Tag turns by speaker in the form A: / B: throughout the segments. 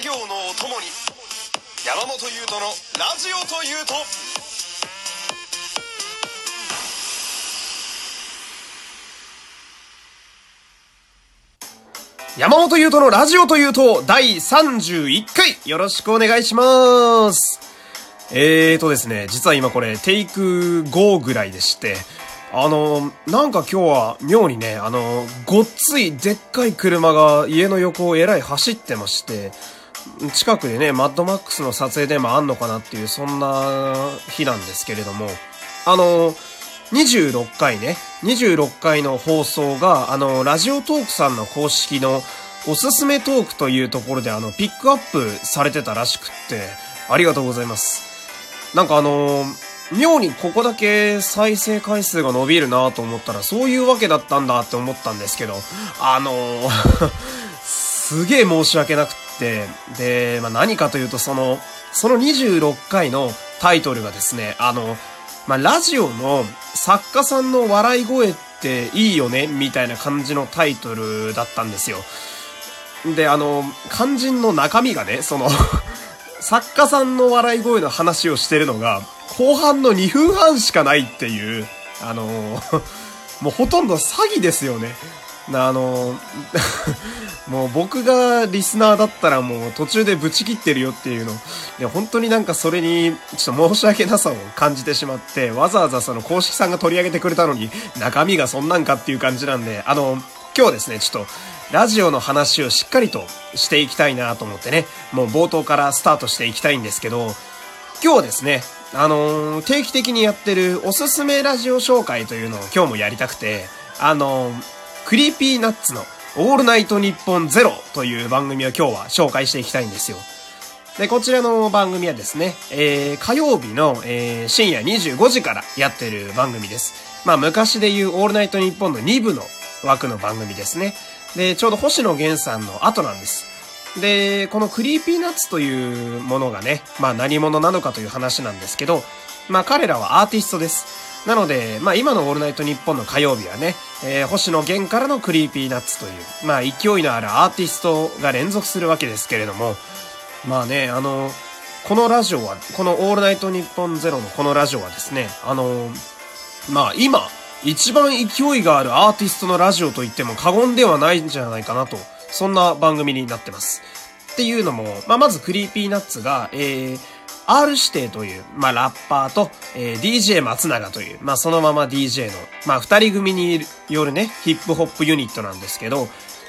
A: 作業のお供に山本優斗のラジオというと山本優斗のラジオというと第31回よろしくお願いします。えーとですね、実は今これテイク5ぐらいでして、あの、なんか今日は妙にね、あの、ごっついでっかい車が家の横をえらい走ってまして、近くでね、マッドマックスの撮影でもあんのかなっていう、そんな日なんですけれども、あの、26回ね、26回の放送が、あの、ラジオトークさんの公式のおすすめトークというところで、あの、ピックアップされてたらしくって、ありがとうございます。なんかあの妙にここだけ再生回数が伸びるなと思ったら、そういうわけだったんだって思ったんですけど、あの すげえ申し訳なく、で、まあ、何かというと、その、その26回のタイトルがですね、あの、まあ、ラジオの作家さんの笑い声っていいよねみたいな感じのタイトルだったんですよ。で、あの、肝心の中身がね、その 作家さんの笑い声の話をしてるのが、後半の2分半しかないっていう、あの、もうほとんど詐欺ですよね。あの、もう僕がリスナーだったらもう途中でブチ切ってるよっていうの。いや、本当になんかそれに、ちょっと申し訳なさを感じてしまって、わざわざその公式さんが取り上げてくれたのに、中身がそんなんかっていう感じなんで、あの、今日ですね、ちょっと、ラジオの話をしっかりとしていきたいなと思ってね、もう冒頭からスタートしていきたいんですけど、今日はですね、あのー、定期的にやってるおすすめラジオ紹介というのを今日もやりたくて、あのー、 Creepy Nuts のオールナイトニッポンゼロという番組を今日は紹介していきたいんですよ。で、こちらの番組はですね、えー、火曜日の、えー、深夜25時からやってる番組です。まあ昔で言うオールナイトニッポンの2部の枠の番組ですね。で、ちょうど星野源さんの後なんです。で、この Creepy Nuts というものがね、まあ何者なのかという話なんですけど、まあ彼らはアーティストです。なので、まあ今のオールナイトニッポンの火曜日はね、えー、星野源からの Creepy Nuts という、まあ勢いのあるアーティストが連続するわけですけれども、まあね、あの、このラジオは、このオールナイトニッポンゼロのこのラジオはですね、あの、まあ今、一番勢いがあるアーティストのラジオと言っても過言ではないんじゃないかなと、そんな番組になってます。っていうのも、まあ、まず Creepy Nuts が、えー、R 指定という、まあ、ラッパーと、えー、DJ 松永という、まあ、そのまま DJ の、まあ、二人組によるね、ヒップホップユニットなんですけど、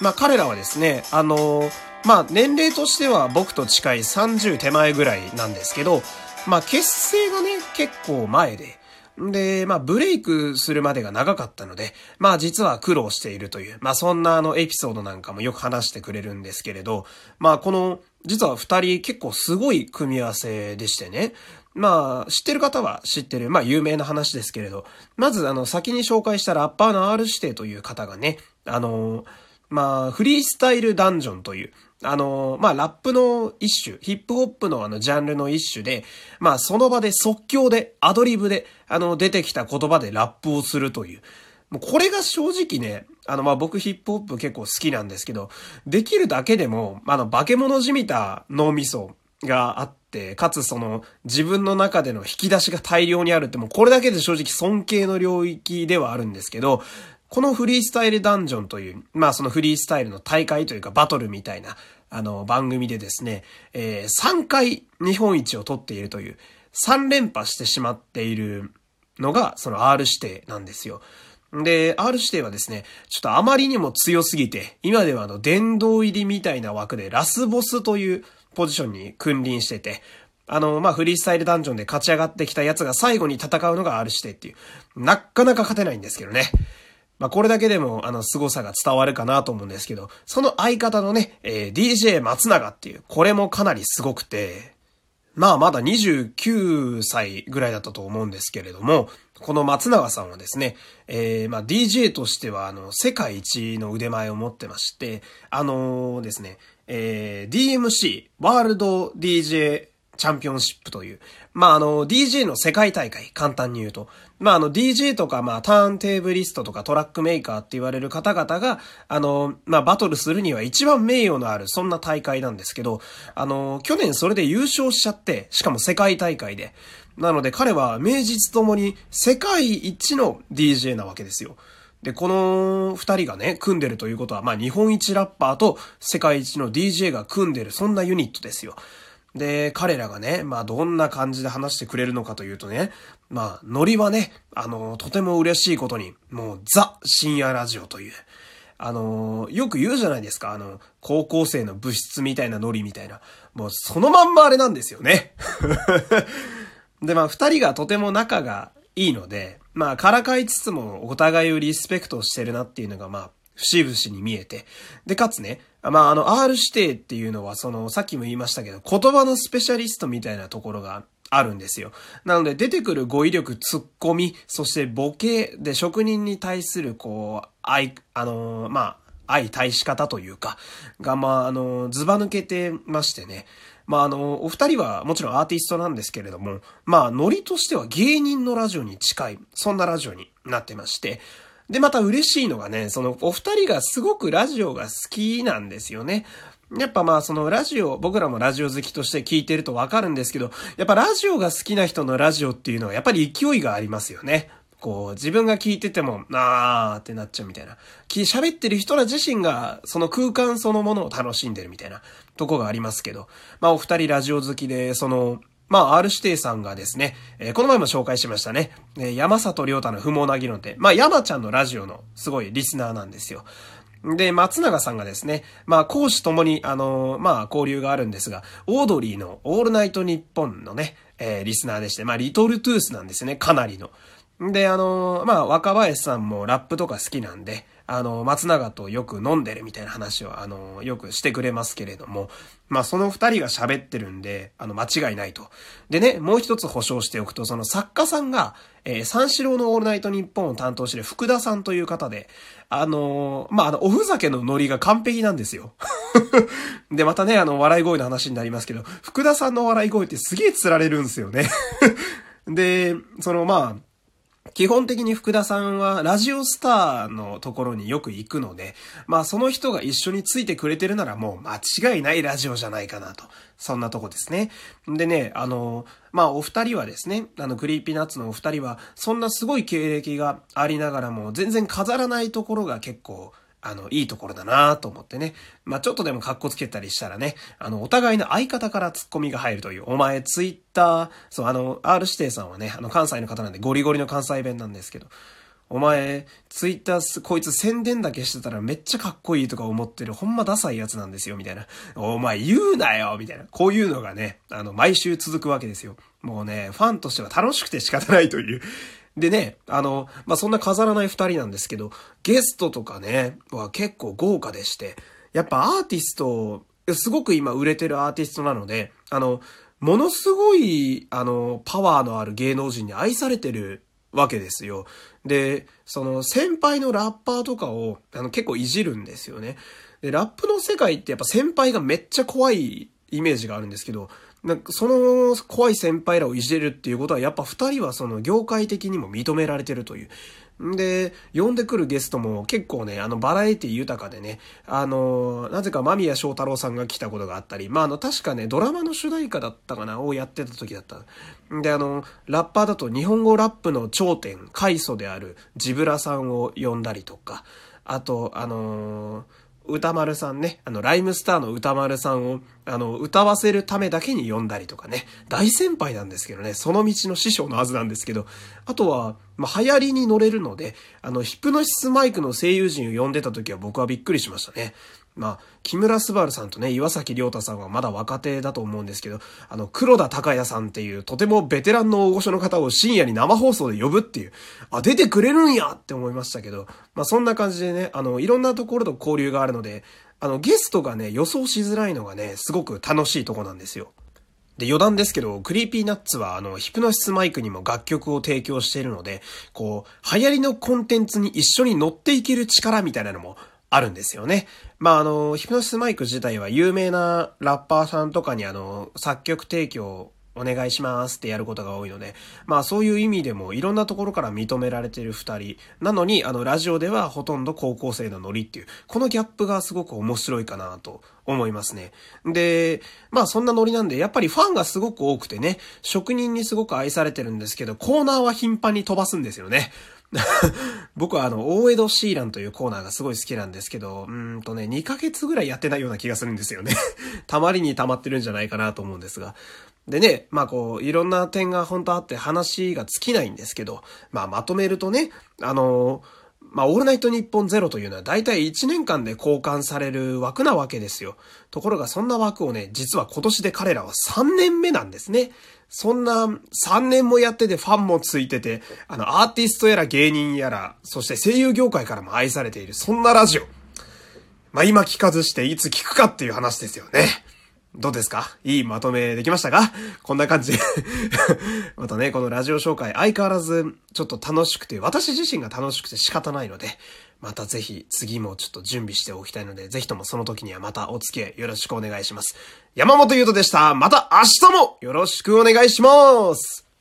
A: まあ、彼らはですね、あのー、まあ、年齢としては僕と近い30手前ぐらいなんですけど、まあ、結成がね、結構前で、で、まあ、ブレイクするまでが長かったので、まあ、実は苦労しているという、まあ、そんなあの、エピソードなんかもよく話してくれるんですけれど、まあ、この、実は二人結構すごい組み合わせでしてね。まあ、知ってる方は知ってる、まあ、有名な話ですけれど、まず、あの、先に紹介したラッパーの R 指定という方がね、あの、まあ、フリースタイルダンジョンという、あの、まあ、ラップの一種、ヒップホップのあの、ジャンルの一種で、まあ、その場で即興で、アドリブで、あの、出てきた言葉でラップをするという。もうこれが正直ね、あの、ま、僕ヒップホップ結構好きなんですけど、できるだけでも、あの、化け物じみた脳みそがあって、かつその、自分の中での引き出しが大量にあるって、もうこれだけで正直尊敬の領域ではあるんですけど、このフリースタイルダンジョンという、まあそのフリースタイルの大会というかバトルみたいな、あの番組でですね、えー、3回日本一を取っているという、3連覇してしまっているのが、その R 指定なんですよ。で、R 指定はですね、ちょっとあまりにも強すぎて、今ではあの、殿堂入りみたいな枠でラスボスというポジションに君臨してて、あの、まあ、フリースタイルダンジョンで勝ち上がってきたやつが最後に戦うのが R 指定っていう、なかなか勝てないんですけどね。まあ、これだけでも、あの、凄さが伝わるかなと思うんですけど、その相方のね、えー、DJ 松永っていう、これもかなりすごくて、まあまだ29歳ぐらいだったと思うんですけれども、この松永さんはですね、えー、まあ DJ としてはあの、世界一の腕前を持ってまして、あのー、ですね、えー、DMC、ワールド DJ チャンピオンシップという。まあ、あの、DJ の世界大会、簡単に言うと。まあ、あの、DJ とか、まあ、ターンテーブリストとかトラックメーカーって言われる方々が、あの、まあ、バトルするには一番名誉のある、そんな大会なんですけど、あの、去年それで優勝しちゃって、しかも世界大会で。なので彼は名実ともに世界一の DJ なわけですよ。で、この二人がね、組んでるということは、まあ日本一ラッパーと世界一の DJ が組んでる、そんなユニットですよ。で、彼らがね、まあどんな感じで話してくれるのかというとね、まあ、ノリはね、あの、とても嬉しいことに、もうザ深夜ラジオという、あの、よく言うじゃないですか、あの、高校生の部室みたいなノリみたいな。もうそのまんまあれなんですよね。で、まあ二人がとても仲がいいので、まあ、からかいつつもお互いをリスペクトしてるなっていうのが、まあ、節々に見えて。で、かつね、まあ、あの、R 指定っていうのは、その、さっきも言いましたけど、言葉のスペシャリストみたいなところがあるんですよ。なので、出てくる語彙力、ツッコミ、そしてボケで職人に対する、こう、愛、あのまあ、相対し方というか、が、まあ、あのずば抜けてましてね。まあ、あの、お二人はもちろんアーティストなんですけれども、まあ、ノリとしては芸人のラジオに近い、そんなラジオになってまして、で、また嬉しいのがね、その、お二人がすごくラジオが好きなんですよね。やっぱまあそのラジオ、僕らもラジオ好きとして聞いてるとわかるんですけど、やっぱラジオが好きな人のラジオっていうのはやっぱり勢いがありますよね。こう、自分が聞いてても、あーってなっちゃうみたいな。喋ってる人ら自身が、その空間そのものを楽しんでるみたいなとこがありますけど。まあ、お二人ラジオ好きで、その、まあ、R 指定さんがですね、えー、この前も紹介しましたね。えー、山里亮太の不毛な議論って、まあ、山ちゃんのラジオのすごいリスナーなんですよ。で、松永さんがですね、まあ、講師ともに、あのー、まあ、交流があるんですが、オードリーのオールナイトニッポンのね、えー、リスナーでして、まあ、リトルトゥースなんですね、かなりの。で、あの、まあ、若林さんもラップとか好きなんで、あの、松永とよく飲んでるみたいな話を、あの、よくしてくれますけれども、まあ、その二人が喋ってるんで、あの、間違いないと。でね、もう一つ保証しておくと、その作家さんが、えー、三四郎のオールナイトニッポンを担当してる福田さんという方で、あのまあ、あの、おふざけのノリが完璧なんですよ。で、またね、あの、笑い声の話になりますけど、福田さんの笑い声ってすげえ釣られるんですよね。で、その、まあ、基本的に福田さんはラジオスターのところによく行くので、まあその人が一緒についてくれてるならもう間違いないラジオじゃないかなと。そんなとこですね。でね、あの、まあお二人はですね、あの Creepy Nuts のお二人は、そんなすごい経歴がありながらも全然飾らないところが結構あの、いいところだなと思ってね。まあ、ちょっとでも格好つけたりしたらね、あの、お互いの相方からツッコミが入るという、お前ツイッター、そう、あの、R 指定さんはね、あの、関西の方なんでゴリゴリの関西弁なんですけど、お前、ツイッター、こいつ宣伝だけしてたらめっちゃかっこいいとか思ってる、ほんまダサいやつなんですよ、みたいな。お前言うなよみたいな。こういうのがね、あの、毎週続くわけですよ。もうね、ファンとしては楽しくて仕方ないという。でね、あの、まあ、そんな飾らない二人なんですけど、ゲストとかね、は結構豪華でして、やっぱアーティスト、すごく今売れてるアーティストなので、あの、ものすごい、あの、パワーのある芸能人に愛されてるわけですよ。で、その先輩のラッパーとかを、あの、結構いじるんですよね。で、ラップの世界ってやっぱ先輩がめっちゃ怖いイメージがあるんですけど、なんかその怖い先輩らをいじれるっていうことはやっぱ二人はその業界的にも認められてるという。で、呼んでくるゲストも結構ね、あの、バラエティ豊かでね、あの、なぜか間宮祥太郎さんが来たことがあったり、まあ、あの、確かね、ドラマの主題歌だったかな、をやってた時だった。で、あの、ラッパーだと日本語ラップの頂点、開祖であるジブラさんを呼んだりとか、あと、あのー歌丸さんね、あの、ライムスターの歌丸さんを、あの、歌わせるためだけに呼んだりとかね、大先輩なんですけどね、その道の師匠のはずなんですけど、あとは、まあ、流行りに乗れるので、あの、ヒプノシスマイクの声優陣を呼んでた時は僕はびっくりしましたね。まあ、木村昴さんとね、岩崎良太さんはまだ若手だと思うんですけど、あの、黒田隆也さんっていうとてもベテランの大御所の方を深夜に生放送で呼ぶっていう、あ、出てくれるんやって思いましたけど、まあそんな感じでね、あの、いろんなところと交流があるので、あの、ゲストがね、予想しづらいのがね、すごく楽しいとこなんですよ。で、余談ですけど、 Creepy Nuts は、あの、ヒプノシスマイクにも楽曲を提供しているので、こう、流行りのコンテンツに一緒に乗っていける力みたいなのもあるんですよね。まあ、あの、ヒプノシスマイク自体は有名なラッパーさんとかにあの、作曲提供お願いしますってやることが多いので、まあそういう意味でもいろんなところから認められてる二人。なのに、あの、ラジオではほとんど高校生のノリっていう、このギャップがすごく面白いかなと思いますね。で、まあそんなノリなんで、やっぱりファンがすごく多くてね、職人にすごく愛されてるんですけど、コーナーは頻繁に飛ばすんですよね。僕はあの、大江戸シーランというコーナーがすごい好きなんですけど、うんとね、2ヶ月ぐらいやってないような気がするんですよね。たまりに溜まってるんじゃないかなと思うんですが。でね、まあこう、いろんな点が本当あって話が尽きないんですけど、まあまとめるとね、あのまあ、オールナイトニッポンゼロというのは大体1年間で交換される枠なわけですよ。ところがそんな枠をね、実は今年で彼らは3年目なんですね。そんな3年もやっててファンもついてて、あの、アーティストやら芸人やら、そして声優業界からも愛されている、そんなラジオ。まあ、今聞かずしていつ聞くかっていう話ですよね。どうですか？いいまとめできましたか？こんな感じ またね、このラジオ紹介相変わらずちょっと楽しくて、私自身が楽しくて仕方ないので、またぜひ次もちょっと準備しておきたいので、ぜひともその時にはまたお付き合いよろしくお願いします。山本優斗でした。また明日もよろしくお願いします